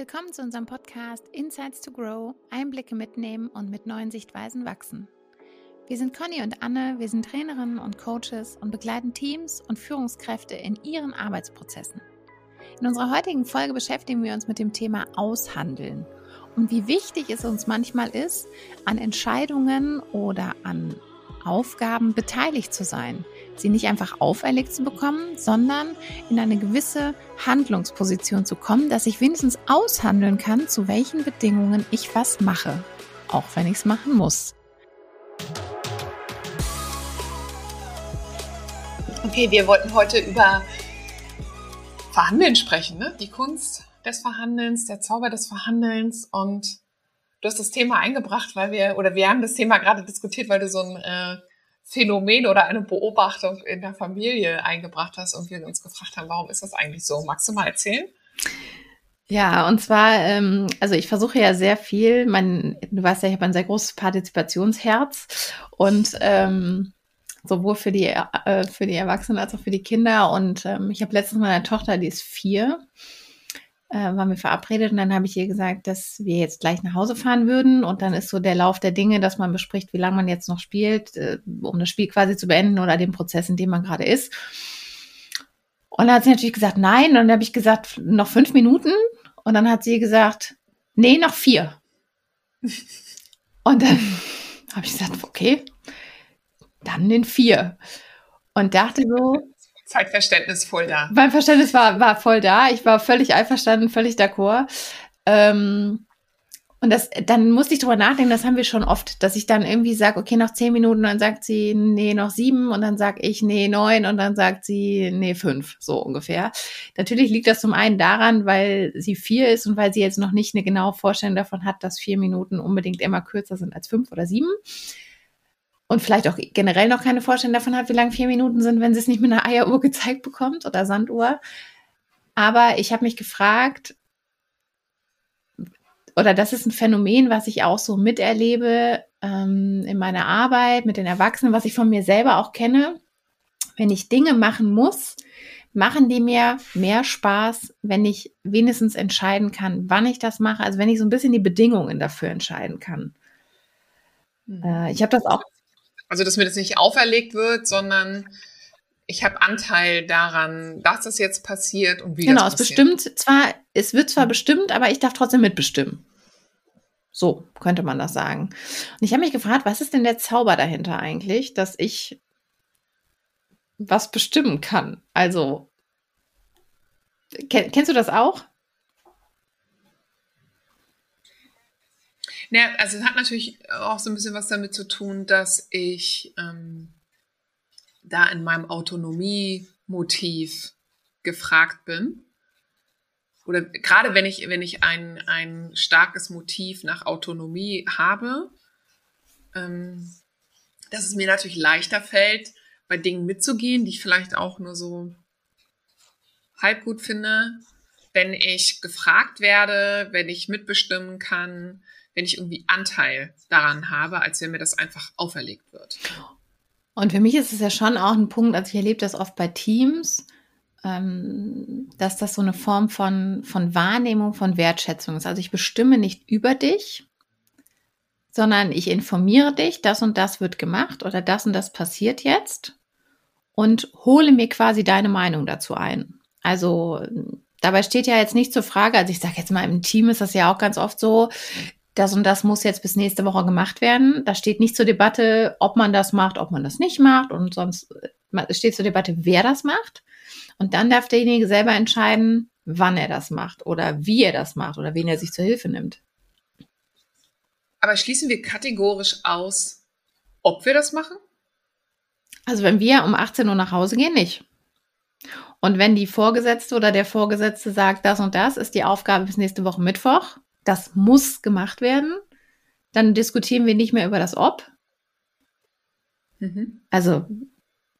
Willkommen zu unserem Podcast Insights to Grow, Einblicke mitnehmen und mit neuen Sichtweisen wachsen. Wir sind Conny und Anne, wir sind Trainerinnen und Coaches und begleiten Teams und Führungskräfte in ihren Arbeitsprozessen. In unserer heutigen Folge beschäftigen wir uns mit dem Thema Aushandeln und wie wichtig es uns manchmal ist, an Entscheidungen oder an Aufgaben beteiligt zu sein, sie nicht einfach auferlegt zu bekommen, sondern in eine gewisse Handlungsposition zu kommen, dass ich wenigstens aushandeln kann, zu welchen Bedingungen ich was mache, auch wenn ich es machen muss. Okay, wir wollten heute über Verhandeln sprechen, ne? Die Kunst des Verhandelns, der Zauber des Verhandelns und du hast das Thema eingebracht, weil wir, oder wir haben das Thema gerade diskutiert, weil du so ein äh, Phänomen oder eine Beobachtung in der Familie eingebracht hast und wir uns gefragt haben, warum ist das eigentlich so? Magst du mal erzählen? Ja, und zwar, ähm, also ich versuche ja sehr viel, mein, du weißt ja, ich habe ein sehr großes Partizipationsherz und ähm, sowohl für die, äh, für die Erwachsenen als auch für die Kinder. Und ähm, ich habe letztens meine Tochter, die ist vier, äh, waren wir verabredet und dann habe ich ihr gesagt, dass wir jetzt gleich nach Hause fahren würden und dann ist so der Lauf der Dinge, dass man bespricht, wie lange man jetzt noch spielt, äh, um das Spiel quasi zu beenden oder den Prozess, in dem man gerade ist. Und dann hat sie natürlich gesagt, nein. Und dann habe ich gesagt, noch fünf Minuten. Und dann hat sie gesagt, nee, noch vier. Und dann habe ich gesagt, okay, dann in vier. Und dachte so, Zeitverständnis voll da. Mein Verständnis war, war voll da. Ich war völlig einverstanden, völlig d'accord. Ähm, und das, dann musste ich drüber nachdenken, das haben wir schon oft, dass ich dann irgendwie sage, okay, noch zehn Minuten, dann sagt sie, nee, noch sieben, und dann sage ich, nee, neun, und dann sagt sie, nee, fünf, so ungefähr. Natürlich liegt das zum einen daran, weil sie vier ist und weil sie jetzt noch nicht eine genaue Vorstellung davon hat, dass vier Minuten unbedingt immer kürzer sind als fünf oder sieben und vielleicht auch generell noch keine Vorstellung davon hat, wie lang vier Minuten sind, wenn sie es nicht mit einer Eieruhr gezeigt bekommt oder Sanduhr. Aber ich habe mich gefragt, oder das ist ein Phänomen, was ich auch so miterlebe ähm, in meiner Arbeit mit den Erwachsenen, was ich von mir selber auch kenne. Wenn ich Dinge machen muss, machen die mir mehr Spaß, wenn ich wenigstens entscheiden kann, wann ich das mache. Also wenn ich so ein bisschen die Bedingungen dafür entscheiden kann. Mhm. Äh, ich habe das auch also, dass mir das nicht auferlegt wird, sondern ich habe Anteil daran, dass das jetzt passiert und wie genau, das passiert. Genau, es bestimmt zwar, es wird zwar bestimmt, aber ich darf trotzdem mitbestimmen. So könnte man das sagen. Und ich habe mich gefragt, was ist denn der Zauber dahinter eigentlich, dass ich was bestimmen kann? Also, kennst du das auch? Ja, also es hat natürlich auch so ein bisschen was damit zu tun, dass ich ähm, da in meinem Autonomie-Motiv gefragt bin. Oder gerade wenn ich, wenn ich ein, ein starkes Motiv nach Autonomie habe, ähm, dass es mir natürlich leichter fällt, bei Dingen mitzugehen, die ich vielleicht auch nur so halb gut finde, wenn ich gefragt werde, wenn ich mitbestimmen kann, wenn ich irgendwie Anteil daran habe, als wenn mir das einfach auferlegt wird. Und für mich ist es ja schon auch ein Punkt, also ich erlebe das oft bei Teams, ähm, dass das so eine Form von, von Wahrnehmung, von Wertschätzung ist. Also ich bestimme nicht über dich, sondern ich informiere dich, das und das wird gemacht oder das und das passiert jetzt und hole mir quasi deine Meinung dazu ein. Also dabei steht ja jetzt nicht zur Frage, also ich sage jetzt mal, im Team ist das ja auch ganz oft so, das und das muss jetzt bis nächste Woche gemacht werden. Da steht nicht zur Debatte, ob man das macht, ob man das nicht macht und sonst steht zur Debatte, wer das macht. Und dann darf derjenige selber entscheiden, wann er das macht oder wie er das macht oder wen er sich zur Hilfe nimmt. Aber schließen wir kategorisch aus, ob wir das machen? Also wenn wir um 18 Uhr nach Hause gehen, nicht. Und wenn die Vorgesetzte oder der Vorgesetzte sagt, das und das ist die Aufgabe bis nächste Woche Mittwoch, das muss gemacht werden. Dann diskutieren wir nicht mehr über das Ob. Mhm. Also,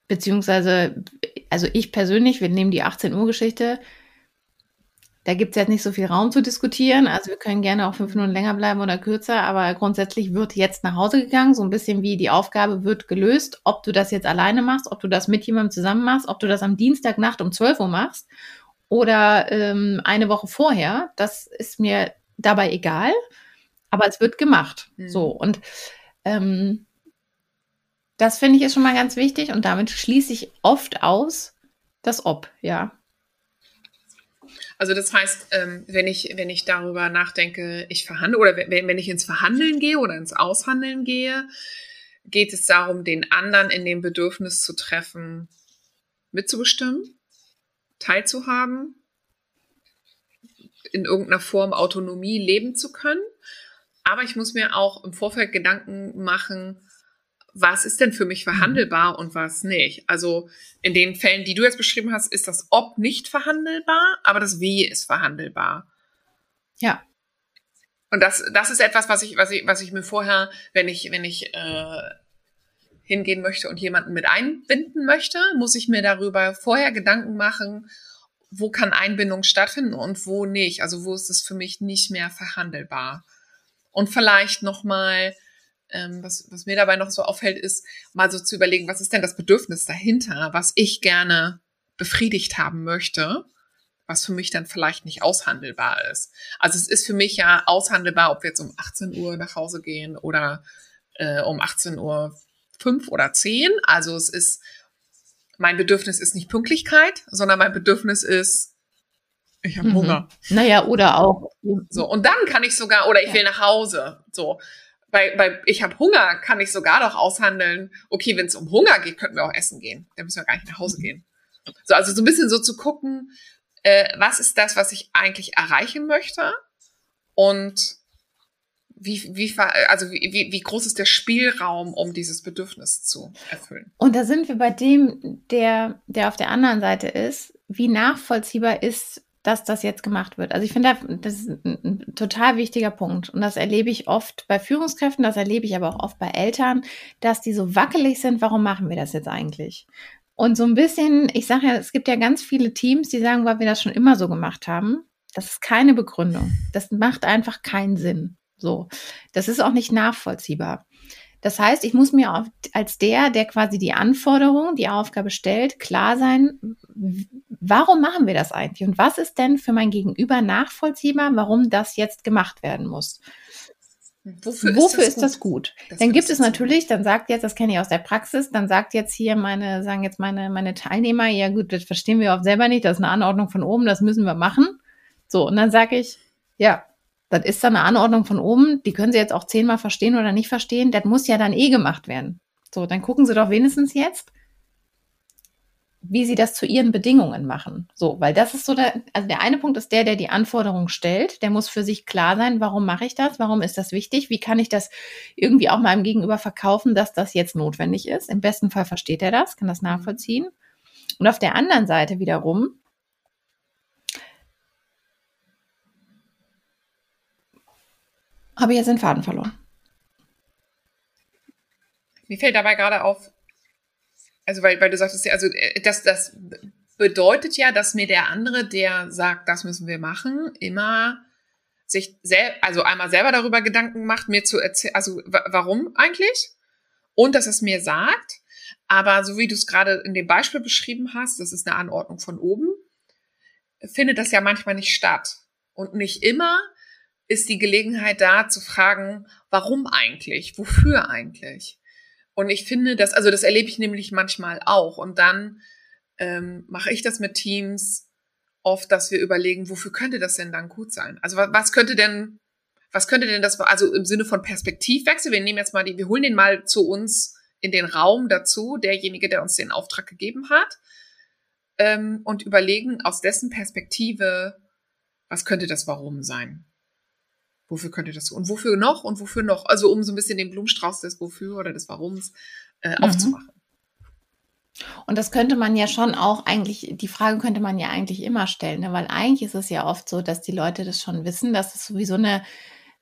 beziehungsweise, also ich persönlich, wir nehmen die 18 Uhr Geschichte. Da gibt es jetzt nicht so viel Raum zu diskutieren. Also wir können gerne auch fünf Minuten länger bleiben oder kürzer, aber grundsätzlich wird jetzt nach Hause gegangen, so ein bisschen wie die Aufgabe wird gelöst, ob du das jetzt alleine machst, ob du das mit jemandem zusammen machst, ob du das am Dienstagnacht um 12 Uhr machst oder ähm, eine Woche vorher, das ist mir dabei egal, aber es wird gemacht. Mhm. So und ähm, das finde ich ist schon mal ganz wichtig und damit schließe ich oft aus das Ob, ja. Also das heißt, ähm, wenn ich wenn ich darüber nachdenke, ich verhandle oder wenn, wenn ich ins Verhandeln gehe oder ins Aushandeln gehe, geht es darum, den anderen in dem Bedürfnis zu treffen, mitzubestimmen, teilzuhaben, in irgendeiner Form Autonomie leben zu können. Aber ich muss mir auch im Vorfeld Gedanken machen, was ist denn für mich verhandelbar und was nicht. Also in den Fällen, die du jetzt beschrieben hast, ist das Ob nicht verhandelbar, aber das Wie ist verhandelbar. Ja. Und das, das ist etwas, was ich, was ich, was ich mir vorher, wenn ich, wenn ich äh, hingehen möchte und jemanden mit einbinden möchte, muss ich mir darüber vorher Gedanken machen, wo kann Einbindung stattfinden und wo nicht. Also wo ist es für mich nicht mehr verhandelbar. Und vielleicht nochmal, ähm, was, was mir dabei noch so auffällt, ist mal so zu überlegen, was ist denn das Bedürfnis dahinter, was ich gerne befriedigt haben möchte was für mich dann vielleicht nicht aushandelbar ist. Also es ist für mich ja aushandelbar, ob wir jetzt um 18 Uhr nach Hause gehen oder äh, um 18 Uhr 5 oder 10. Also es ist, mein Bedürfnis ist nicht Pünktlichkeit, sondern mein Bedürfnis ist, ich habe mhm. Hunger. Naja, oder auch. So, und dann kann ich sogar, oder ich ja. will nach Hause. So. Bei, bei ich habe Hunger, kann ich sogar noch aushandeln, okay, wenn es um Hunger geht, könnten wir auch essen gehen. Dann müssen wir gar nicht nach Hause gehen. So, also so ein bisschen so zu gucken, äh, was ist das, was ich eigentlich erreichen möchte und wie, wie, also wie, wie, groß ist der Spielraum, um dieses Bedürfnis zu erfüllen? Und da sind wir bei dem, der, der auf der anderen Seite ist. Wie nachvollziehbar ist, dass das jetzt gemacht wird? Also ich finde, das ist ein total wichtiger Punkt. Und das erlebe ich oft bei Führungskräften, das erlebe ich aber auch oft bei Eltern, dass die so wackelig sind, warum machen wir das jetzt eigentlich? Und so ein bisschen, ich sage ja, es gibt ja ganz viele Teams, die sagen, weil wir das schon immer so gemacht haben. Das ist keine Begründung. Das macht einfach keinen Sinn. So. Das ist auch nicht nachvollziehbar. Das heißt, ich muss mir als der, der quasi die Anforderung, die Aufgabe stellt, klar sein, warum machen wir das eigentlich? Und was ist denn für mein Gegenüber nachvollziehbar, warum das jetzt gemacht werden muss? Wofür, Wofür ist, das, ist gut? das gut? dann gibt es natürlich, dann sagt jetzt, das kenne ich aus der Praxis, dann sagt jetzt hier meine, sagen jetzt meine, meine Teilnehmer, ja gut, das verstehen wir auch selber nicht, das ist eine Anordnung von oben, das müssen wir machen. So, und dann sage ich, ja, das ist dann eine Anordnung von oben, die können Sie jetzt auch zehnmal verstehen oder nicht verstehen, das muss ja dann eh gemacht werden. So, dann gucken Sie doch wenigstens jetzt, wie sie das zu ihren Bedingungen machen. So, weil das ist so der, also der eine Punkt ist der, der die Anforderung stellt. Der muss für sich klar sein, warum mache ich das? Warum ist das wichtig? Wie kann ich das irgendwie auch meinem Gegenüber verkaufen, dass das jetzt notwendig ist? Im besten Fall versteht er das, kann das nachvollziehen. Und auf der anderen Seite wiederum, habe jetzt den Faden verloren. Mir fällt dabei gerade auf, also weil, weil du sagtest, also äh, das, das bedeutet ja, dass mir der andere, der sagt, das müssen wir machen, immer sich sel also einmal selber darüber Gedanken macht, mir zu erzählen, also warum eigentlich? Und dass es mir sagt. Aber so wie du es gerade in dem Beispiel beschrieben hast, das ist eine Anordnung von oben, findet das ja manchmal nicht statt. Und nicht immer ist die Gelegenheit da zu fragen, warum eigentlich? Wofür eigentlich? Und ich finde das, also das erlebe ich nämlich manchmal auch. Und dann ähm, mache ich das mit Teams oft, dass wir überlegen, wofür könnte das denn dann gut sein? Also was, was könnte denn, was könnte denn das, also im Sinne von Perspektivwechsel, wir nehmen jetzt mal die, wir holen den mal zu uns in den Raum dazu, derjenige, der uns den Auftrag gegeben hat, ähm, und überlegen aus dessen Perspektive, was könnte das Warum sein? Wofür könnte das und wofür noch und wofür noch? Also um so ein bisschen den Blumenstrauß des Wofür oder des Warums äh, mhm. aufzumachen. Und das könnte man ja schon auch eigentlich, die Frage könnte man ja eigentlich immer stellen, ne? weil eigentlich ist es ja oft so, dass die Leute das schon wissen, dass es sowieso eine,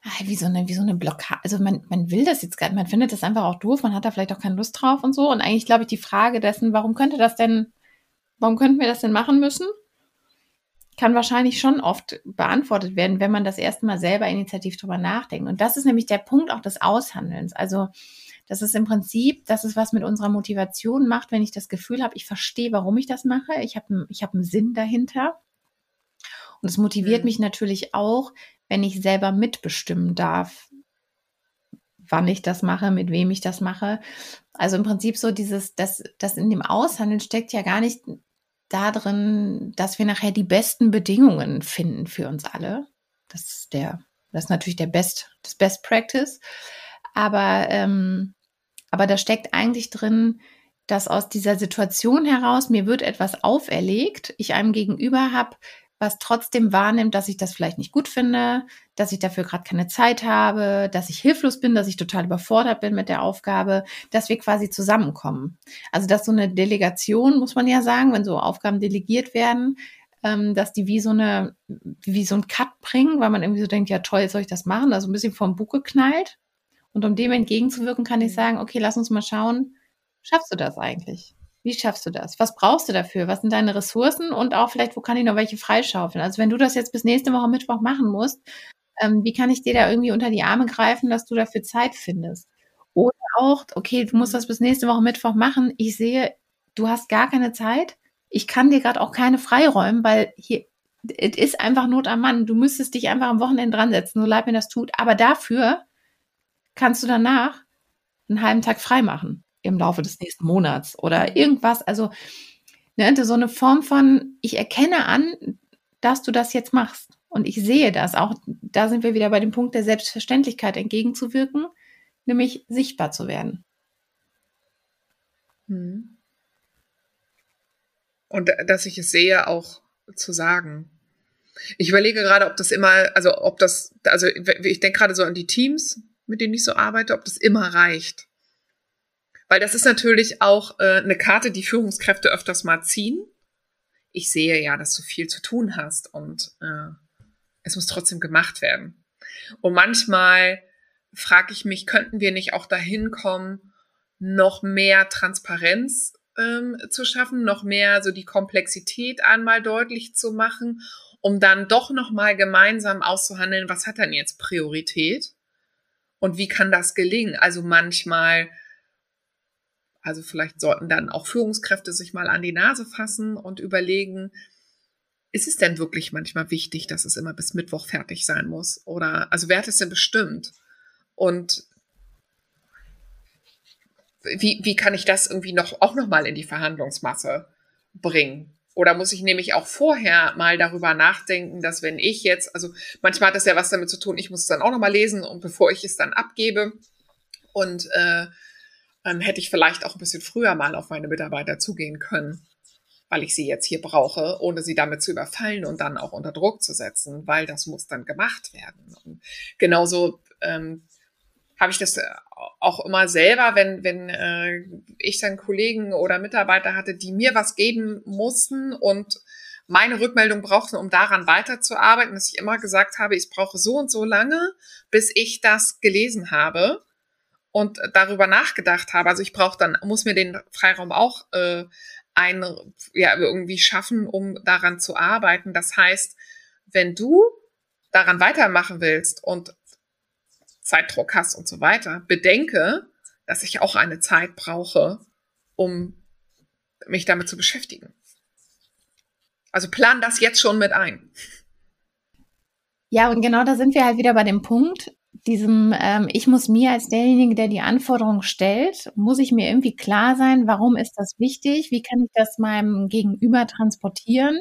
ah, wie so eine, wie so eine Blockade, also man, man will das jetzt gar nicht, man findet das einfach auch doof, man hat da vielleicht auch keine Lust drauf und so. Und eigentlich glaube ich die Frage dessen, warum könnte das denn, warum könnten wir das denn machen müssen? Kann wahrscheinlich schon oft beantwortet werden, wenn man das erste Mal selber initiativ drüber nachdenkt. Und das ist nämlich der Punkt auch des Aushandelns. Also das ist im Prinzip, das ist was mit unserer Motivation macht, wenn ich das Gefühl habe, ich verstehe, warum ich das mache. Ich habe ich hab einen Sinn dahinter. Und es motiviert mhm. mich natürlich auch, wenn ich selber mitbestimmen darf, wann ich das mache, mit wem ich das mache. Also im Prinzip so dieses, das, das in dem Aushandeln steckt ja gar nicht da drin, dass wir nachher die besten Bedingungen finden für uns alle. Das ist der, das ist natürlich der Best, das Best Practice. Aber, ähm, aber da steckt eigentlich drin, dass aus dieser Situation heraus mir wird etwas auferlegt, ich einem Gegenüber habe, was trotzdem wahrnimmt, dass ich das vielleicht nicht gut finde, dass ich dafür gerade keine Zeit habe, dass ich hilflos bin, dass ich total überfordert bin mit der Aufgabe, dass wir quasi zusammenkommen. Also dass so eine Delegation, muss man ja sagen, wenn so Aufgaben delegiert werden, ähm, dass die wie so eine, wie so ein Cut bringen, weil man irgendwie so denkt, ja toll, soll ich das machen, also ein bisschen vom Buch geknallt. Und um dem entgegenzuwirken, kann ich mhm. sagen, okay, lass uns mal schauen, schaffst du das eigentlich? Wie schaffst du das? Was brauchst du dafür? Was sind deine Ressourcen? Und auch vielleicht, wo kann ich noch welche freischaufeln? Also wenn du das jetzt bis nächste Woche Mittwoch machen musst, ähm, wie kann ich dir da irgendwie unter die Arme greifen, dass du dafür Zeit findest? Oder auch, okay, du musst das bis nächste Woche Mittwoch machen. Ich sehe, du hast gar keine Zeit. Ich kann dir gerade auch keine freiräumen, weil hier, es ist einfach Not am Mann. Du müsstest dich einfach am Wochenende dran setzen, so leid mir das tut. Aber dafür kannst du danach einen halben Tag frei machen im Laufe des nächsten Monats oder irgendwas. Also ne, so eine Form von, ich erkenne an, dass du das jetzt machst. Und ich sehe das. Auch da sind wir wieder bei dem Punkt der Selbstverständlichkeit entgegenzuwirken, nämlich sichtbar zu werden. Hm. Und dass ich es sehe, auch zu sagen. Ich überlege gerade, ob das immer, also ob das, also ich denke gerade so an die Teams, mit denen ich so arbeite, ob das immer reicht. Weil das ist natürlich auch äh, eine Karte, die Führungskräfte öfters mal ziehen. Ich sehe ja, dass du viel zu tun hast und äh, es muss trotzdem gemacht werden. Und manchmal frage ich mich, könnten wir nicht auch dahin kommen, noch mehr Transparenz ähm, zu schaffen, noch mehr so die Komplexität einmal deutlich zu machen, um dann doch noch mal gemeinsam auszuhandeln, was hat denn jetzt Priorität und wie kann das gelingen? Also manchmal also vielleicht sollten dann auch Führungskräfte sich mal an die Nase fassen und überlegen, ist es denn wirklich manchmal wichtig, dass es immer bis Mittwoch fertig sein muss? Oder also wer hat es denn bestimmt? Und wie, wie kann ich das irgendwie noch auch noch mal in die Verhandlungsmasse bringen? Oder muss ich nämlich auch vorher mal darüber nachdenken, dass wenn ich jetzt, also manchmal hat das ja was damit zu tun, ich muss es dann auch noch mal lesen und bevor ich es dann abgebe und äh, ähm, hätte ich vielleicht auch ein bisschen früher mal auf meine Mitarbeiter zugehen können, weil ich sie jetzt hier brauche, ohne sie damit zu überfallen und dann auch unter Druck zu setzen, weil das muss dann gemacht werden. Und genauso ähm, habe ich das äh, auch immer selber, wenn, wenn äh, ich dann Kollegen oder Mitarbeiter hatte, die mir was geben mussten und meine Rückmeldung brauchten, um daran weiterzuarbeiten, dass ich immer gesagt habe, ich brauche so und so lange, bis ich das gelesen habe und darüber nachgedacht habe. Also ich brauche dann, muss mir den Freiraum auch äh, ein, ja, irgendwie schaffen, um daran zu arbeiten. Das heißt, wenn du daran weitermachen willst und Zeitdruck hast und so weiter, bedenke, dass ich auch eine Zeit brauche, um mich damit zu beschäftigen. Also plan das jetzt schon mit ein. Ja, und genau da sind wir halt wieder bei dem Punkt, diesem, ähm, ich muss mir als derjenige, der die Anforderungen stellt, muss ich mir irgendwie klar sein, warum ist das wichtig, wie kann ich das meinem Gegenüber transportieren.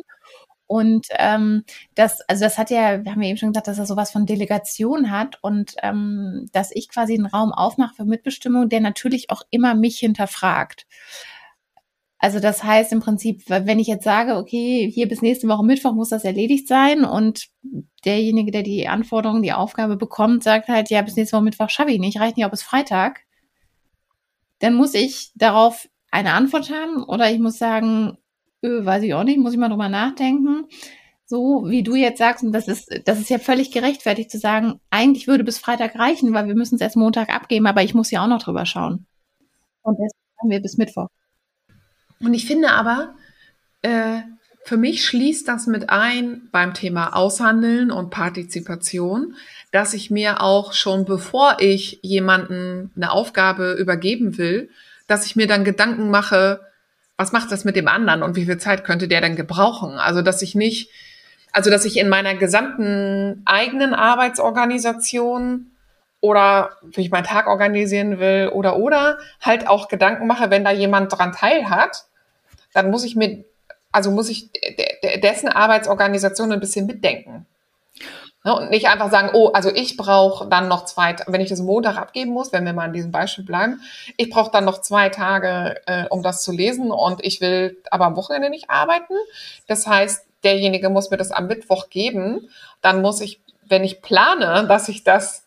Und ähm, das, also das hat ja, wir haben ja eben schon gesagt, dass er sowas von Delegation hat und ähm, dass ich quasi einen Raum aufmache für Mitbestimmung, der natürlich auch immer mich hinterfragt. Also das heißt im Prinzip, wenn ich jetzt sage, okay, hier bis nächste Woche Mittwoch muss das erledigt sein und derjenige, der die Anforderungen, die Aufgabe bekommt, sagt halt, ja, bis nächste Woche Mittwoch schaffe ich nicht, reicht nicht auch bis Freitag, dann muss ich darauf eine Antwort haben oder ich muss sagen, öh, weiß ich auch nicht, muss ich mal drüber nachdenken. So wie du jetzt sagst, und das ist, das ist ja völlig gerechtfertigt zu sagen, eigentlich würde bis Freitag reichen, weil wir müssen es erst Montag abgeben, aber ich muss ja auch noch drüber schauen. Und deswegen haben wir bis Mittwoch. Und ich finde aber, äh, für mich schließt das mit ein beim Thema Aushandeln und Partizipation, dass ich mir auch schon bevor ich jemanden eine Aufgabe übergeben will, dass ich mir dann Gedanken mache, was macht das mit dem anderen und wie viel Zeit könnte der denn gebrauchen? Also, dass ich nicht, Also, dass ich in meiner gesamten eigenen Arbeitsorganisation oder wie ich meinen Tag organisieren will oder oder halt auch Gedanken mache, wenn da jemand dran teil hat, dann muss ich mir, also muss ich dessen Arbeitsorganisation ein bisschen mitdenken. Ne, und nicht einfach sagen, oh, also ich brauche dann noch zwei, wenn ich das Montag abgeben muss, wenn wir mal in diesem Beispiel bleiben, ich brauche dann noch zwei Tage, äh, um das zu lesen und ich will aber am Wochenende nicht arbeiten. Das heißt, derjenige muss mir das am Mittwoch geben. Dann muss ich, wenn ich plane, dass ich das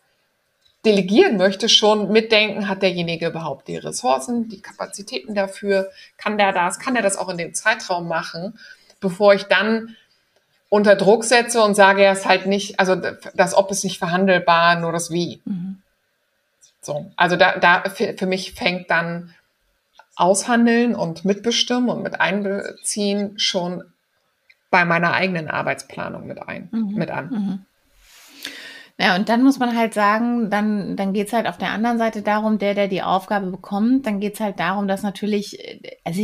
delegieren möchte, schon mitdenken, hat derjenige überhaupt die Ressourcen, die Kapazitäten dafür, kann der das, kann der das auch in dem Zeitraum machen, bevor ich dann unter Druck setze und sage, er ist halt nicht, also das Ob ist nicht verhandelbar, nur das Wie. Mhm. So, also da, da für, für mich fängt dann Aushandeln und Mitbestimmen und mit einbeziehen schon bei meiner eigenen Arbeitsplanung mit ein, mhm. mit an. Mhm. Ja, und dann muss man halt sagen, dann, dann geht's halt auf der anderen Seite darum, der, der die Aufgabe bekommt, dann geht's halt darum, dass natürlich, also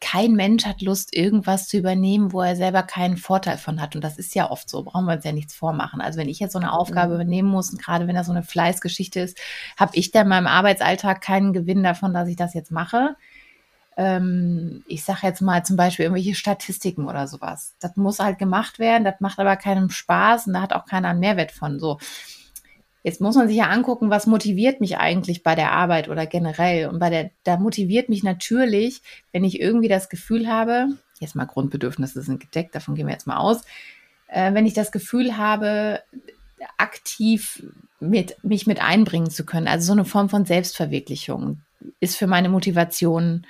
kein Mensch hat Lust, irgendwas zu übernehmen, wo er selber keinen Vorteil von hat. Und das ist ja oft so, brauchen wir uns ja nichts vormachen. Also wenn ich jetzt so eine Aufgabe mhm. übernehmen muss, und gerade wenn das so eine Fleißgeschichte ist, habe ich da in meinem Arbeitsalltag keinen Gewinn davon, dass ich das jetzt mache ähm, ich sage jetzt mal zum Beispiel irgendwelche Statistiken oder sowas. Das muss halt gemacht werden, das macht aber keinem Spaß und da hat auch keiner einen Mehrwert von. So. Jetzt muss man sich ja angucken, was motiviert mich eigentlich bei der Arbeit oder generell. Und bei der, da motiviert mich natürlich, wenn ich irgendwie das Gefühl habe, jetzt mal Grundbedürfnisse sind gedeckt, davon gehen wir jetzt mal aus, äh, wenn ich das Gefühl habe, aktiv mit, mich mit einbringen zu können. Also so eine Form von Selbstverwirklichung ist für meine Motivation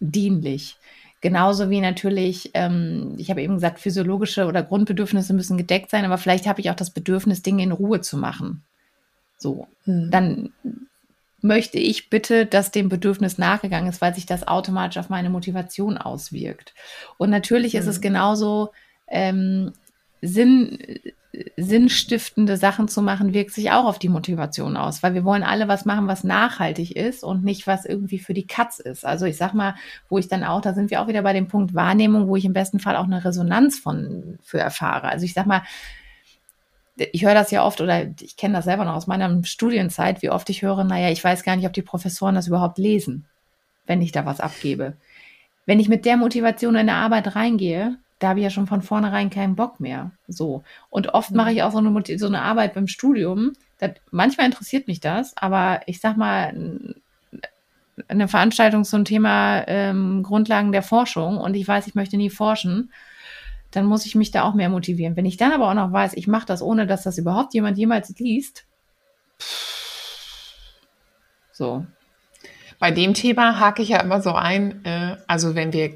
dienlich. Genauso wie natürlich, ähm, ich habe eben gesagt, physiologische oder Grundbedürfnisse müssen gedeckt sein, aber vielleicht habe ich auch das Bedürfnis, Dinge in Ruhe zu machen. So, hm. dann möchte ich bitte, dass dem Bedürfnis nachgegangen ist, weil sich das automatisch auf meine Motivation auswirkt. Und natürlich hm. ist es hm. genauso ähm, Sinn, sinnstiftende Sachen zu machen, wirkt sich auch auf die Motivation aus, weil wir wollen alle was machen, was nachhaltig ist und nicht was irgendwie für die Katz ist. Also ich sag mal, wo ich dann auch, da sind wir auch wieder bei dem Punkt Wahrnehmung, wo ich im besten Fall auch eine Resonanz von für erfahre. Also ich sag mal, ich höre das ja oft oder ich kenne das selber noch aus meiner Studienzeit, wie oft ich höre, naja, ich weiß gar nicht, ob die Professoren das überhaupt lesen, wenn ich da was abgebe. Wenn ich mit der Motivation in eine Arbeit reingehe, da habe ich ja schon von vornherein keinen Bock mehr. So. Und oft mache ich auch so eine, so eine Arbeit beim Studium. Das, manchmal interessiert mich das, aber ich sag mal, eine Veranstaltung zum Thema ähm, Grundlagen der Forschung und ich weiß, ich möchte nie forschen, dann muss ich mich da auch mehr motivieren. Wenn ich dann aber auch noch weiß, ich mache das, ohne dass das überhaupt jemand jemals liest, so. Bei dem Thema hake ich ja immer so ein, äh, also wenn wir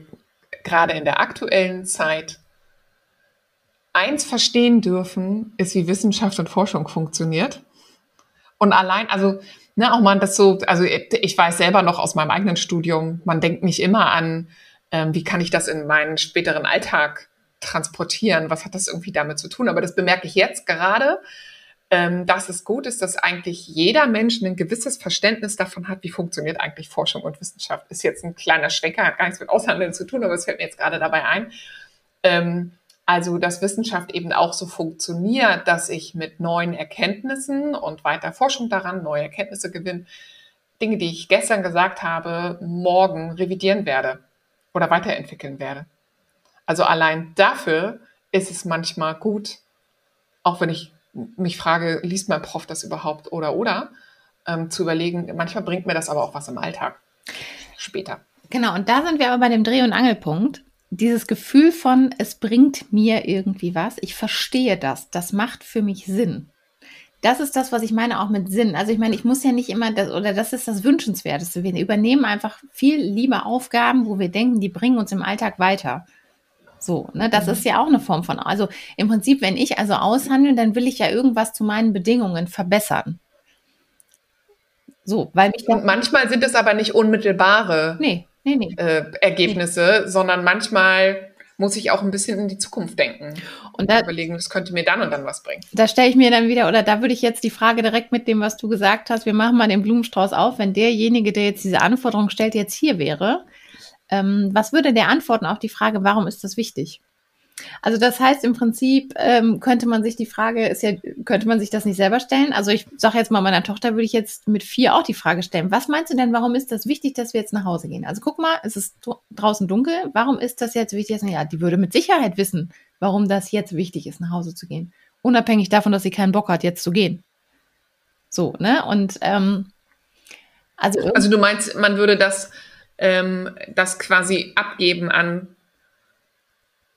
gerade in der aktuellen Zeit eins verstehen dürfen, ist, wie Wissenschaft und Forschung funktioniert. Und allein, also, ne, auch man das so, also ich weiß selber noch aus meinem eigenen Studium, man denkt nicht immer an, ähm, wie kann ich das in meinen späteren Alltag transportieren, was hat das irgendwie damit zu tun. Aber das bemerke ich jetzt gerade, dass es gut ist, dass eigentlich jeder Mensch ein gewisses Verständnis davon hat, wie funktioniert eigentlich Forschung und Wissenschaft. Ist jetzt ein kleiner Schwenker, hat gar nichts mit Aushandeln zu tun, aber es fällt mir jetzt gerade dabei ein. Ähm, also, dass Wissenschaft eben auch so funktioniert, dass ich mit neuen Erkenntnissen und weiter Forschung daran neue Erkenntnisse gewinne, Dinge, die ich gestern gesagt habe, morgen revidieren werde oder weiterentwickeln werde. Also allein dafür ist es manchmal gut, auch wenn ich mich frage, liest mein Prof das überhaupt oder oder, ähm, zu überlegen, manchmal bringt mir das aber auch was im Alltag später. Genau, und da sind wir aber bei dem Dreh- und Angelpunkt. Dieses Gefühl von, es bringt mir irgendwie was, ich verstehe das, das macht für mich Sinn. Das ist das, was ich meine, auch mit Sinn. Also ich meine, ich muss ja nicht immer das, oder das ist das Wünschenswerteste. Wir übernehmen einfach viel lieber Aufgaben, wo wir denken, die bringen uns im Alltag weiter. So, ne, das mhm. ist ja auch eine Form von, also im Prinzip, wenn ich also aushandle, dann will ich ja irgendwas zu meinen Bedingungen verbessern. So, weil mich Und manchmal sind es aber nicht unmittelbare nee, nee, nee. Äh, Ergebnisse, sondern manchmal muss ich auch ein bisschen in die Zukunft denken und da, überlegen, das könnte mir dann und dann was bringen. Da stelle ich mir dann wieder, oder da würde ich jetzt die Frage direkt mit dem, was du gesagt hast, wir machen mal den Blumenstrauß auf, wenn derjenige, der jetzt diese Anforderung stellt, jetzt hier wäre, ähm, was würde der antworten auf die Frage, warum ist das wichtig? Also das heißt im Prinzip ähm, könnte man sich die Frage ist ja könnte man sich das nicht selber stellen? Also ich sage jetzt mal meiner Tochter würde ich jetzt mit vier auch die Frage stellen: Was meinst du denn? Warum ist das wichtig, dass wir jetzt nach Hause gehen? Also guck mal, es ist draußen dunkel. Warum ist das jetzt wichtig? Ja, die würde mit Sicherheit wissen, warum das jetzt wichtig ist, nach Hause zu gehen, unabhängig davon, dass sie keinen Bock hat, jetzt zu gehen. So ne und ähm, also also du meinst, man würde das ähm, das quasi abgeben an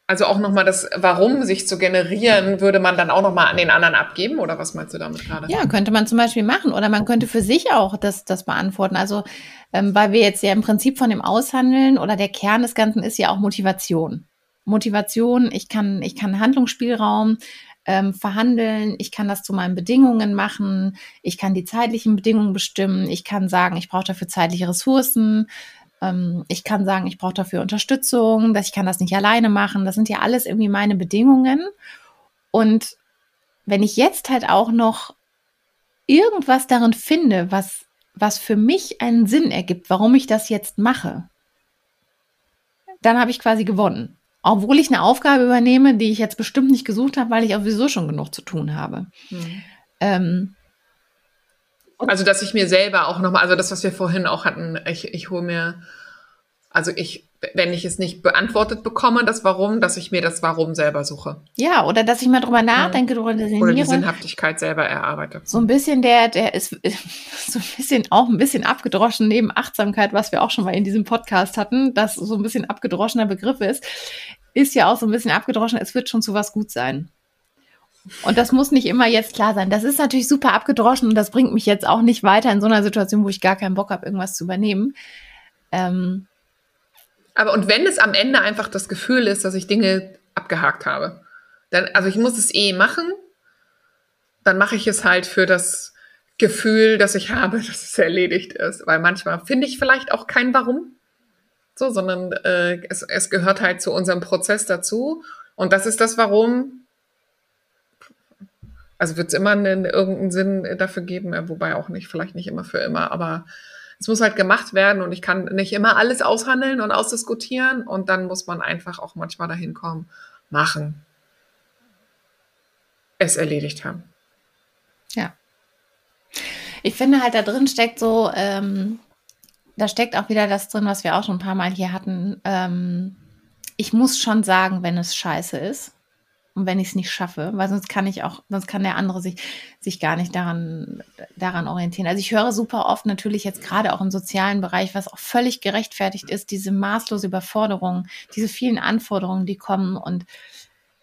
also auch nochmal das Warum sich zu generieren, würde man dann auch nochmal an den anderen abgeben oder was meinst du damit gerade? Ja, könnte man zum Beispiel machen oder man könnte für sich auch das, das beantworten. Also ähm, weil wir jetzt ja im Prinzip von dem Aushandeln oder der Kern des Ganzen ist ja auch Motivation. Motivation, ich kann, ich kann Handlungsspielraum ähm, verhandeln, ich kann das zu meinen Bedingungen machen, ich kann die zeitlichen Bedingungen bestimmen, ich kann sagen, ich brauche dafür zeitliche Ressourcen, ähm, ich kann sagen, ich brauche dafür Unterstützung, dass ich kann das nicht alleine machen. Das sind ja alles irgendwie meine Bedingungen. Und wenn ich jetzt halt auch noch irgendwas darin finde, was, was für mich einen Sinn ergibt, warum ich das jetzt mache, dann habe ich quasi gewonnen. Obwohl ich eine Aufgabe übernehme, die ich jetzt bestimmt nicht gesucht habe, weil ich auch sowieso schon genug zu tun habe. Mhm. Ähm, also, dass ich mir selber auch nochmal, also das, was wir vorhin auch hatten, ich, ich hole mir, also ich, wenn ich es nicht beantwortet bekomme, das Warum, dass ich mir das Warum selber suche. Ja, oder dass ich mal drüber nachdenke, drüber Oder die Sinnhaftigkeit selber erarbeite. So ein bisschen der, der ist so ein bisschen auch ein bisschen abgedroschen neben Achtsamkeit, was wir auch schon mal in diesem Podcast hatten, dass so ein bisschen abgedroschener Begriff ist, ist ja auch so ein bisschen abgedroschen, es wird schon zu was gut sein. Und das muss nicht immer jetzt klar sein. Das ist natürlich super abgedroschen und das bringt mich jetzt auch nicht weiter in so einer Situation, wo ich gar keinen Bock habe, irgendwas zu übernehmen. Ähm Aber und wenn es am Ende einfach das Gefühl ist, dass ich Dinge abgehakt habe, dann, also ich muss es eh machen, dann mache ich es halt für das Gefühl, dass ich habe, dass es erledigt ist. Weil manchmal finde ich vielleicht auch kein Warum. So, sondern äh, es, es gehört halt zu unserem Prozess dazu. Und das ist das Warum, also wird es immer einen, irgendeinen Sinn dafür geben, wobei auch nicht, vielleicht nicht immer für immer, aber es muss halt gemacht werden und ich kann nicht immer alles aushandeln und ausdiskutieren und dann muss man einfach auch manchmal dahin kommen, machen, es erledigt haben. Ja. Ich finde halt, da drin steckt so, ähm, da steckt auch wieder das drin, was wir auch schon ein paar Mal hier hatten. Ähm, ich muss schon sagen, wenn es scheiße ist und wenn ich es nicht schaffe, weil sonst kann ich auch, sonst kann der andere sich, sich gar nicht daran, daran orientieren. Also ich höre super oft natürlich jetzt gerade auch im sozialen Bereich, was auch völlig gerechtfertigt ist, diese maßlose Überforderung, diese vielen Anforderungen, die kommen und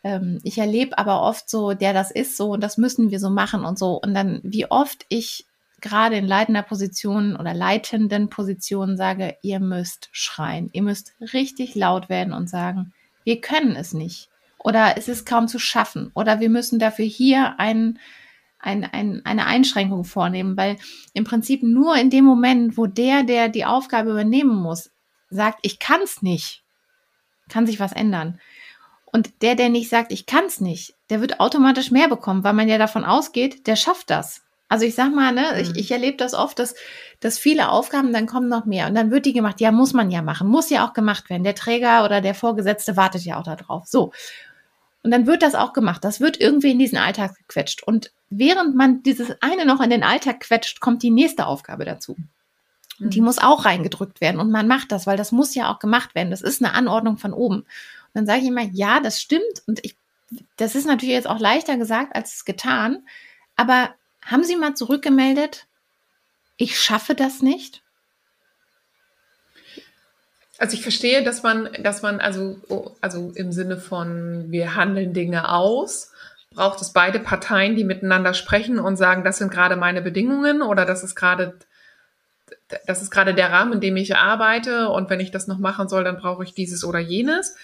ähm, ich erlebe aber oft so, der das ist so und das müssen wir so machen und so. Und dann, wie oft ich gerade in leitender Position oder leitenden Positionen sage, ihr müsst schreien, ihr müsst richtig laut werden und sagen, wir können es nicht oder es ist kaum zu schaffen oder wir müssen dafür hier ein, ein, ein, eine Einschränkung vornehmen, weil im Prinzip nur in dem Moment, wo der, der die Aufgabe übernehmen muss, sagt, ich kann es nicht, kann sich was ändern. Und der, der nicht sagt, ich kann es nicht, der wird automatisch mehr bekommen, weil man ja davon ausgeht, der schafft das. Also ich sag mal, ne, mhm. ich, ich erlebe das oft, dass, dass viele Aufgaben, dann kommen noch mehr und dann wird die gemacht. Ja, muss man ja machen, muss ja auch gemacht werden. Der Träger oder der Vorgesetzte wartet ja auch darauf. So. Und dann wird das auch gemacht. Das wird irgendwie in diesen Alltag gequetscht. Und während man dieses eine noch in den Alltag quetscht, kommt die nächste Aufgabe dazu. Und die mhm. muss auch reingedrückt werden. Und man macht das, weil das muss ja auch gemacht werden. Das ist eine Anordnung von oben. Und dann sage ich immer, ja, das stimmt. Und ich, das ist natürlich jetzt auch leichter gesagt als getan. Aber haben Sie mal zurückgemeldet, ich schaffe das nicht? Also ich verstehe, dass man, dass man also, also im Sinne von wir handeln Dinge aus, braucht es beide Parteien, die miteinander sprechen und sagen, das sind gerade meine Bedingungen oder das ist gerade das ist gerade der Rahmen, in dem ich arbeite und wenn ich das noch machen soll, dann brauche ich dieses oder jenes.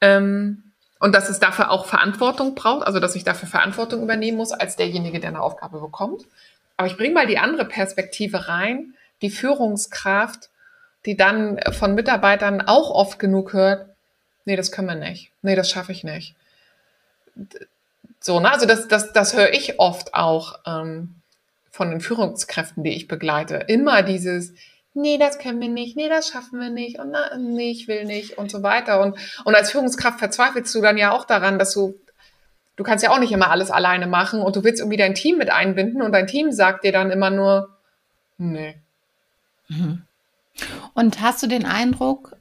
Ähm, und dass es dafür auch Verantwortung braucht, also dass ich dafür Verantwortung übernehmen muss als derjenige, der eine Aufgabe bekommt. Aber ich bringe mal die andere Perspektive rein, die Führungskraft die dann von Mitarbeitern auch oft genug hört, nee, das können wir nicht, nee, das schaffe ich nicht. So, ne? Also das, das, das höre ich oft auch ähm, von den Führungskräften, die ich begleite. Immer dieses, nee, das können wir nicht, nee, das schaffen wir nicht und na, nee, ich will nicht und so weiter. Und, und als Führungskraft verzweifelst du dann ja auch daran, dass du, du kannst ja auch nicht immer alles alleine machen und du willst irgendwie dein Team mit einbinden und dein Team sagt dir dann immer nur, nee. Mhm. Und hast du den Eindruck,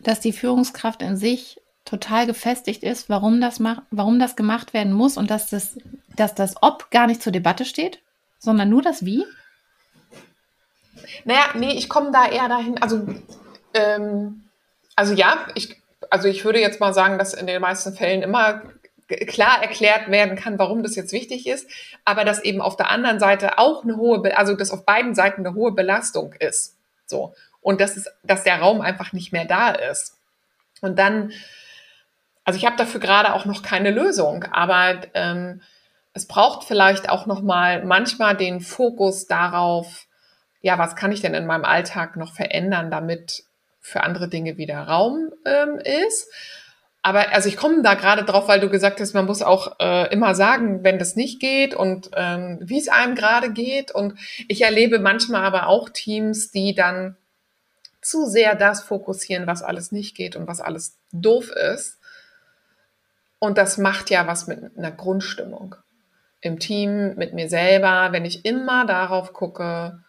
dass die Führungskraft in sich total gefestigt ist, warum das, warum das gemacht werden muss und dass das, dass das Ob gar nicht zur Debatte steht, sondern nur das Wie? Naja, nee, ich komme da eher dahin, also, ähm, also ja, ich, also ich würde jetzt mal sagen, dass in den meisten Fällen immer klar erklärt werden kann, warum das jetzt wichtig ist, aber dass eben auf der anderen Seite auch eine hohe, also dass auf beiden Seiten eine hohe Belastung ist. So. Und dass, es, dass der Raum einfach nicht mehr da ist. Und dann, also ich habe dafür gerade auch noch keine Lösung, aber ähm, es braucht vielleicht auch noch mal manchmal den Fokus darauf, ja, was kann ich denn in meinem Alltag noch verändern, damit für andere Dinge wieder Raum ähm, ist. Aber also ich komme da gerade drauf, weil du gesagt hast, man muss auch äh, immer sagen, wenn das nicht geht und ähm, wie es einem gerade geht. Und ich erlebe manchmal aber auch Teams, die dann zu sehr das fokussieren, was alles nicht geht und was alles doof ist. Und das macht ja was mit einer Grundstimmung im Team, mit mir selber, wenn ich immer darauf gucke,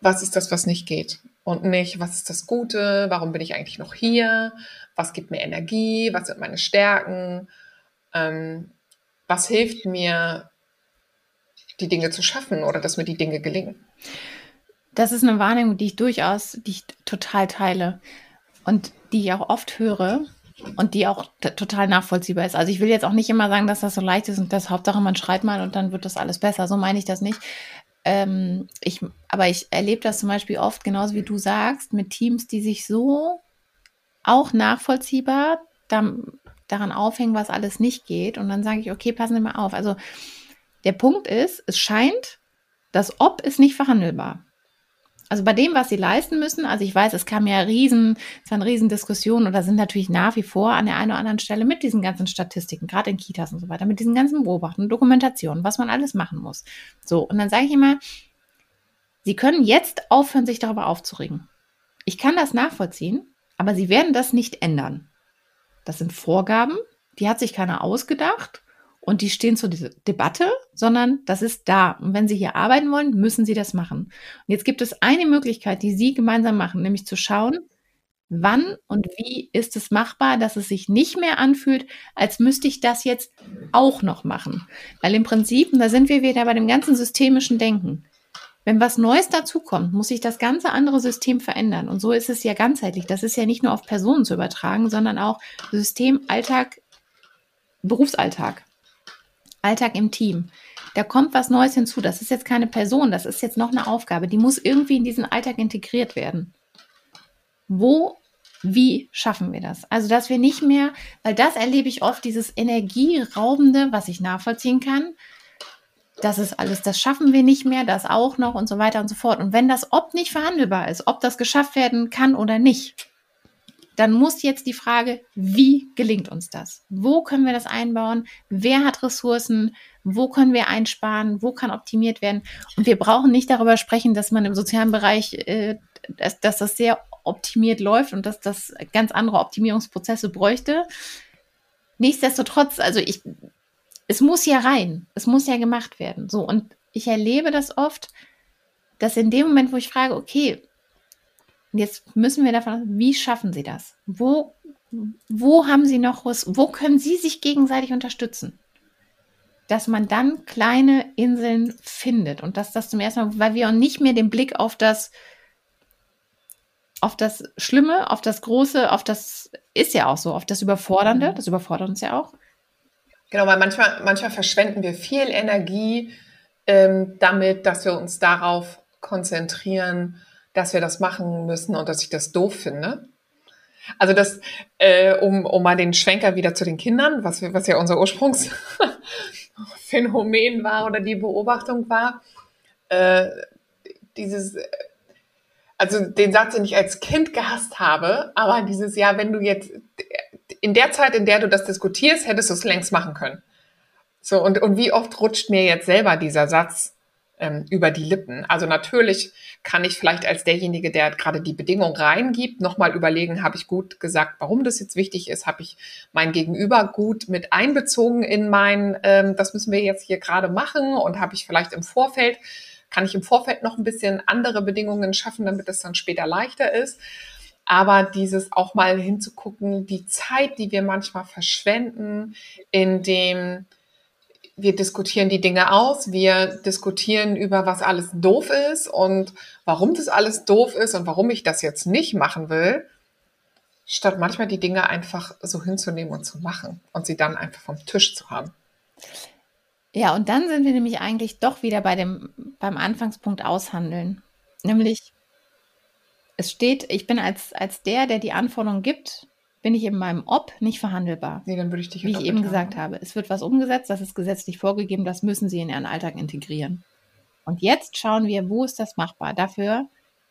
was ist das, was nicht geht und nicht, was ist das Gute, warum bin ich eigentlich noch hier, was gibt mir Energie, was sind meine Stärken, ähm, was hilft mir, die Dinge zu schaffen oder dass mir die Dinge gelingen. Das ist eine Wahrnehmung, die ich durchaus, die ich total teile und die ich auch oft höre und die auch total nachvollziehbar ist. Also ich will jetzt auch nicht immer sagen, dass das so leicht ist und das Hauptsache man schreit mal und dann wird das alles besser. So meine ich das nicht. Ähm, ich, aber ich erlebe das zum Beispiel oft, genauso wie du sagst, mit Teams, die sich so auch nachvollziehbar da, daran aufhängen, was alles nicht geht. Und dann sage ich, okay, passen Sie mal auf. Also der Punkt ist, es scheint, das Ob ist nicht verhandelbar also bei dem, was sie leisten müssen, also ich weiß, es kam ja riesen, es waren riesen Diskussionen oder sind natürlich nach wie vor an der einen oder anderen Stelle mit diesen ganzen Statistiken, gerade in Kitas und so weiter, mit diesen ganzen Beobachtungen, Dokumentationen, was man alles machen muss. So, und dann sage ich immer, Sie können jetzt aufhören, sich darüber aufzuregen. Ich kann das nachvollziehen, aber Sie werden das nicht ändern. Das sind Vorgaben, die hat sich keiner ausgedacht und die stehen zur Debatte, sondern das ist da. Und wenn Sie hier arbeiten wollen, müssen Sie das machen. Und jetzt gibt es eine Möglichkeit, die Sie gemeinsam machen, nämlich zu schauen, wann und wie ist es machbar, dass es sich nicht mehr anfühlt, als müsste ich das jetzt auch noch machen. Weil im Prinzip, und da sind wir wieder bei dem ganzen systemischen Denken, wenn was Neues dazukommt, muss sich das ganze andere System verändern. Und so ist es ja ganzheitlich. Das ist ja nicht nur auf Personen zu übertragen, sondern auch System, Alltag, Berufsalltag. Alltag im Team. Da kommt was Neues hinzu. Das ist jetzt keine Person, das ist jetzt noch eine Aufgabe. Die muss irgendwie in diesen Alltag integriert werden. Wo, wie schaffen wir das? Also, dass wir nicht mehr, weil das erlebe ich oft, dieses Energieraubende, was ich nachvollziehen kann. Das ist alles, das schaffen wir nicht mehr, das auch noch und so weiter und so fort. Und wenn das ob nicht verhandelbar ist, ob das geschafft werden kann oder nicht, dann muss jetzt die Frage, wie gelingt uns das? Wo können wir das einbauen? Wer hat Ressourcen? Wo können wir einsparen? Wo kann optimiert werden? Und wir brauchen nicht darüber sprechen, dass man im sozialen Bereich, äh, dass, dass das sehr optimiert läuft und dass das ganz andere Optimierungsprozesse bräuchte. Nichtsdestotrotz, also ich, es muss ja rein, es muss ja gemacht werden. So, und ich erlebe das oft, dass in dem Moment, wo ich frage, okay, Jetzt müssen wir davon, wie schaffen Sie das? Wo, wo haben Sie noch was, wo können Sie sich gegenseitig unterstützen? Dass man dann kleine Inseln findet und dass das zum ersten Mal, weil wir auch nicht mehr den Blick auf das, auf das Schlimme, auf das Große, auf das ist ja auch so, auf das Überfordernde, mhm. das überfordert uns ja auch. Genau, weil manchmal, manchmal verschwenden wir viel Energie ähm, damit, dass wir uns darauf konzentrieren, dass wir das machen müssen und dass ich das doof finde. Also das, äh, um, um mal den Schwenker wieder zu den Kindern, was, was ja unser Ursprungsphänomen war oder die Beobachtung war, äh, dieses, also den Satz, den ich als Kind gehasst habe, aber dieses Jahr, wenn du jetzt in der Zeit, in der du das diskutierst, hättest du es längst machen können. So, und, und wie oft rutscht mir jetzt selber dieser Satz ähm, über die Lippen. Also natürlich kann ich vielleicht als derjenige, der gerade die Bedingung reingibt, nochmal überlegen, habe ich gut gesagt, warum das jetzt wichtig ist, habe ich mein Gegenüber gut mit einbezogen in mein, ähm, das müssen wir jetzt hier gerade machen und habe ich vielleicht im Vorfeld, kann ich im Vorfeld noch ein bisschen andere Bedingungen schaffen, damit es dann später leichter ist. Aber dieses auch mal hinzugucken, die Zeit, die wir manchmal verschwenden, in dem wir diskutieren die Dinge aus, wir diskutieren über, was alles doof ist und warum das alles doof ist und warum ich das jetzt nicht machen will, statt manchmal die Dinge einfach so hinzunehmen und zu machen und sie dann einfach vom Tisch zu haben. Ja, und dann sind wir nämlich eigentlich doch wieder bei dem, beim Anfangspunkt aushandeln. Nämlich, es steht, ich bin als, als der, der die Anforderungen gibt, bin ich in meinem Ob nicht verhandelbar. Nee, dann würde ich dich Wie ich eben gesagt habe. Es wird was umgesetzt, das ist gesetzlich vorgegeben, das müssen Sie in Ihren Alltag integrieren. Und jetzt schauen wir, wo ist das machbar? Dafür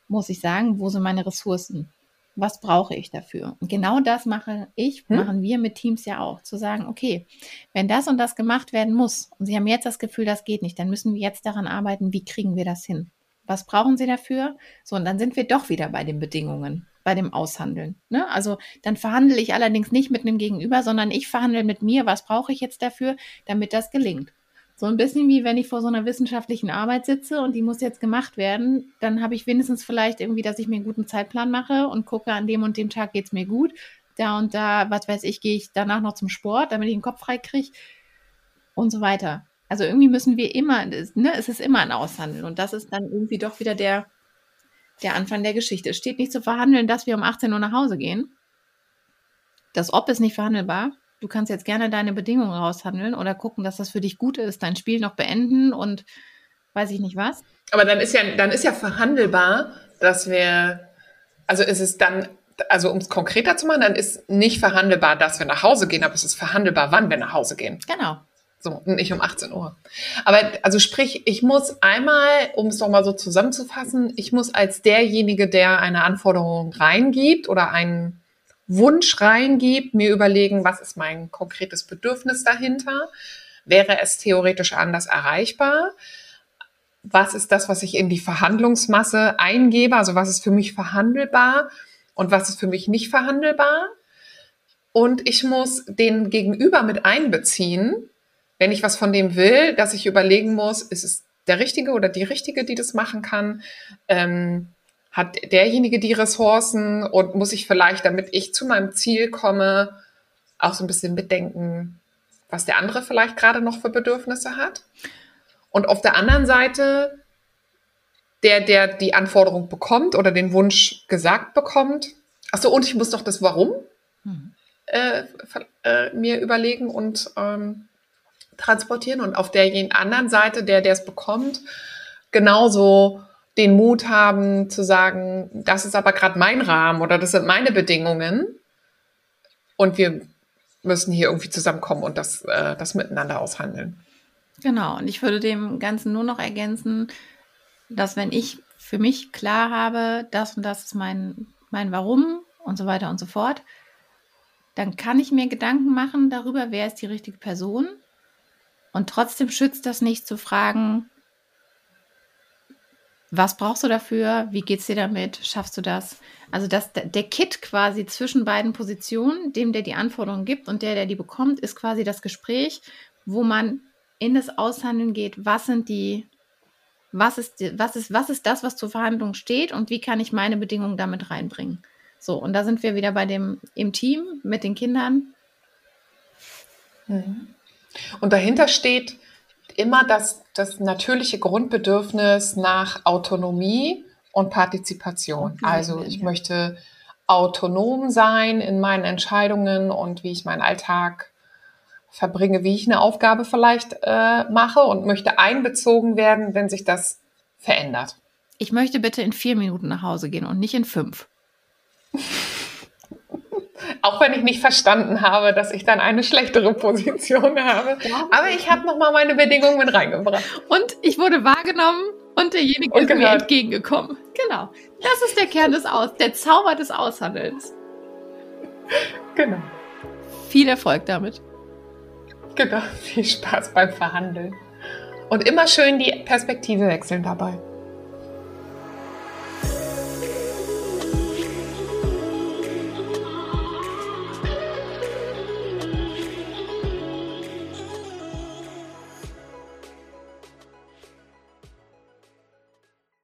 muss ich sagen, wo sind meine Ressourcen? Was brauche ich dafür? Und genau das mache ich, hm? machen wir mit Teams ja auch. Zu sagen, okay, wenn das und das gemacht werden muss und Sie haben jetzt das Gefühl, das geht nicht, dann müssen wir jetzt daran arbeiten, wie kriegen wir das hin? Was brauchen Sie dafür? So, und dann sind wir doch wieder bei den Bedingungen bei dem Aushandeln. Ne? Also dann verhandle ich allerdings nicht mit einem Gegenüber, sondern ich verhandle mit mir, was brauche ich jetzt dafür, damit das gelingt. So ein bisschen wie wenn ich vor so einer wissenschaftlichen Arbeit sitze und die muss jetzt gemacht werden, dann habe ich wenigstens vielleicht irgendwie, dass ich mir einen guten Zeitplan mache und gucke, an dem und dem Tag geht es mir gut. Da und da, was weiß ich, gehe ich danach noch zum Sport, damit ich den Kopf frei kriege und so weiter. Also irgendwie müssen wir immer, ne, es ist immer ein Aushandeln und das ist dann irgendwie doch wieder der, der Anfang der Geschichte. Es steht nicht zu verhandeln, dass wir um 18 Uhr nach Hause gehen. Das Ob ist nicht verhandelbar. Du kannst jetzt gerne deine Bedingungen raushandeln oder gucken, dass das für dich gut ist, dein Spiel noch beenden und weiß ich nicht was. Aber dann ist ja, dann ist ja verhandelbar, dass wir, also ist es dann, also um es konkreter zu machen, dann ist nicht verhandelbar, dass wir nach Hause gehen, aber es ist verhandelbar, wann wir nach Hause gehen. Genau. So, nicht um 18 Uhr. Aber also sprich, ich muss einmal, um es doch mal so zusammenzufassen, ich muss als derjenige, der eine Anforderung reingibt oder einen Wunsch reingibt, mir überlegen, was ist mein konkretes Bedürfnis dahinter? Wäre es theoretisch anders erreichbar? Was ist das, was ich in die Verhandlungsmasse eingebe? Also was ist für mich verhandelbar und was ist für mich nicht verhandelbar? Und ich muss den Gegenüber mit einbeziehen, wenn ich was von dem will, dass ich überlegen muss, ist es der Richtige oder die Richtige, die das machen kann? Ähm, hat derjenige die Ressourcen und muss ich vielleicht, damit ich zu meinem Ziel komme, auch so ein bisschen mitdenken, was der andere vielleicht gerade noch für Bedürfnisse hat? Und auf der anderen Seite, der, der die Anforderung bekommt oder den Wunsch gesagt bekommt, achso, und ich muss noch das Warum mhm. äh, äh, mir überlegen und ähm, transportieren und auf der anderen Seite, der, der es bekommt, genauso den Mut haben zu sagen, das ist aber gerade mein Rahmen oder das sind meine Bedingungen und wir müssen hier irgendwie zusammenkommen und das, äh, das miteinander aushandeln. Genau, und ich würde dem Ganzen nur noch ergänzen, dass wenn ich für mich klar habe, das und das ist mein, mein Warum und so weiter und so fort, dann kann ich mir Gedanken machen darüber, wer ist die richtige Person und trotzdem schützt das nicht zu fragen, was brauchst du dafür? Wie geht's dir damit? Schaffst du das? Also, dass der Kit quasi zwischen beiden Positionen, dem, der die Anforderungen gibt und der, der die bekommt, ist quasi das Gespräch, wo man in das Aushandeln geht. Was sind die, was ist, was ist, was ist das, was zur Verhandlung steht und wie kann ich meine Bedingungen damit reinbringen? So, und da sind wir wieder bei dem, im Team mit den Kindern. Mhm. Und dahinter steht immer das, das natürliche Grundbedürfnis nach Autonomie und Partizipation. Also ich möchte autonom sein in meinen Entscheidungen und wie ich meinen Alltag verbringe, wie ich eine Aufgabe vielleicht äh, mache und möchte einbezogen werden, wenn sich das verändert. Ich möchte bitte in vier Minuten nach Hause gehen und nicht in fünf. Auch wenn ich nicht verstanden habe, dass ich dann eine schlechtere Position habe. Ja. Aber ich habe nochmal meine Bedingungen mit reingebracht. Und ich wurde wahrgenommen und derjenige und ist gehört. mir entgegengekommen. Genau. Das ist der Kern des Aus, der Zauber des Aushandelns. Genau. Viel Erfolg damit. Genau. Viel Spaß beim Verhandeln. Und immer schön die Perspektive wechseln dabei.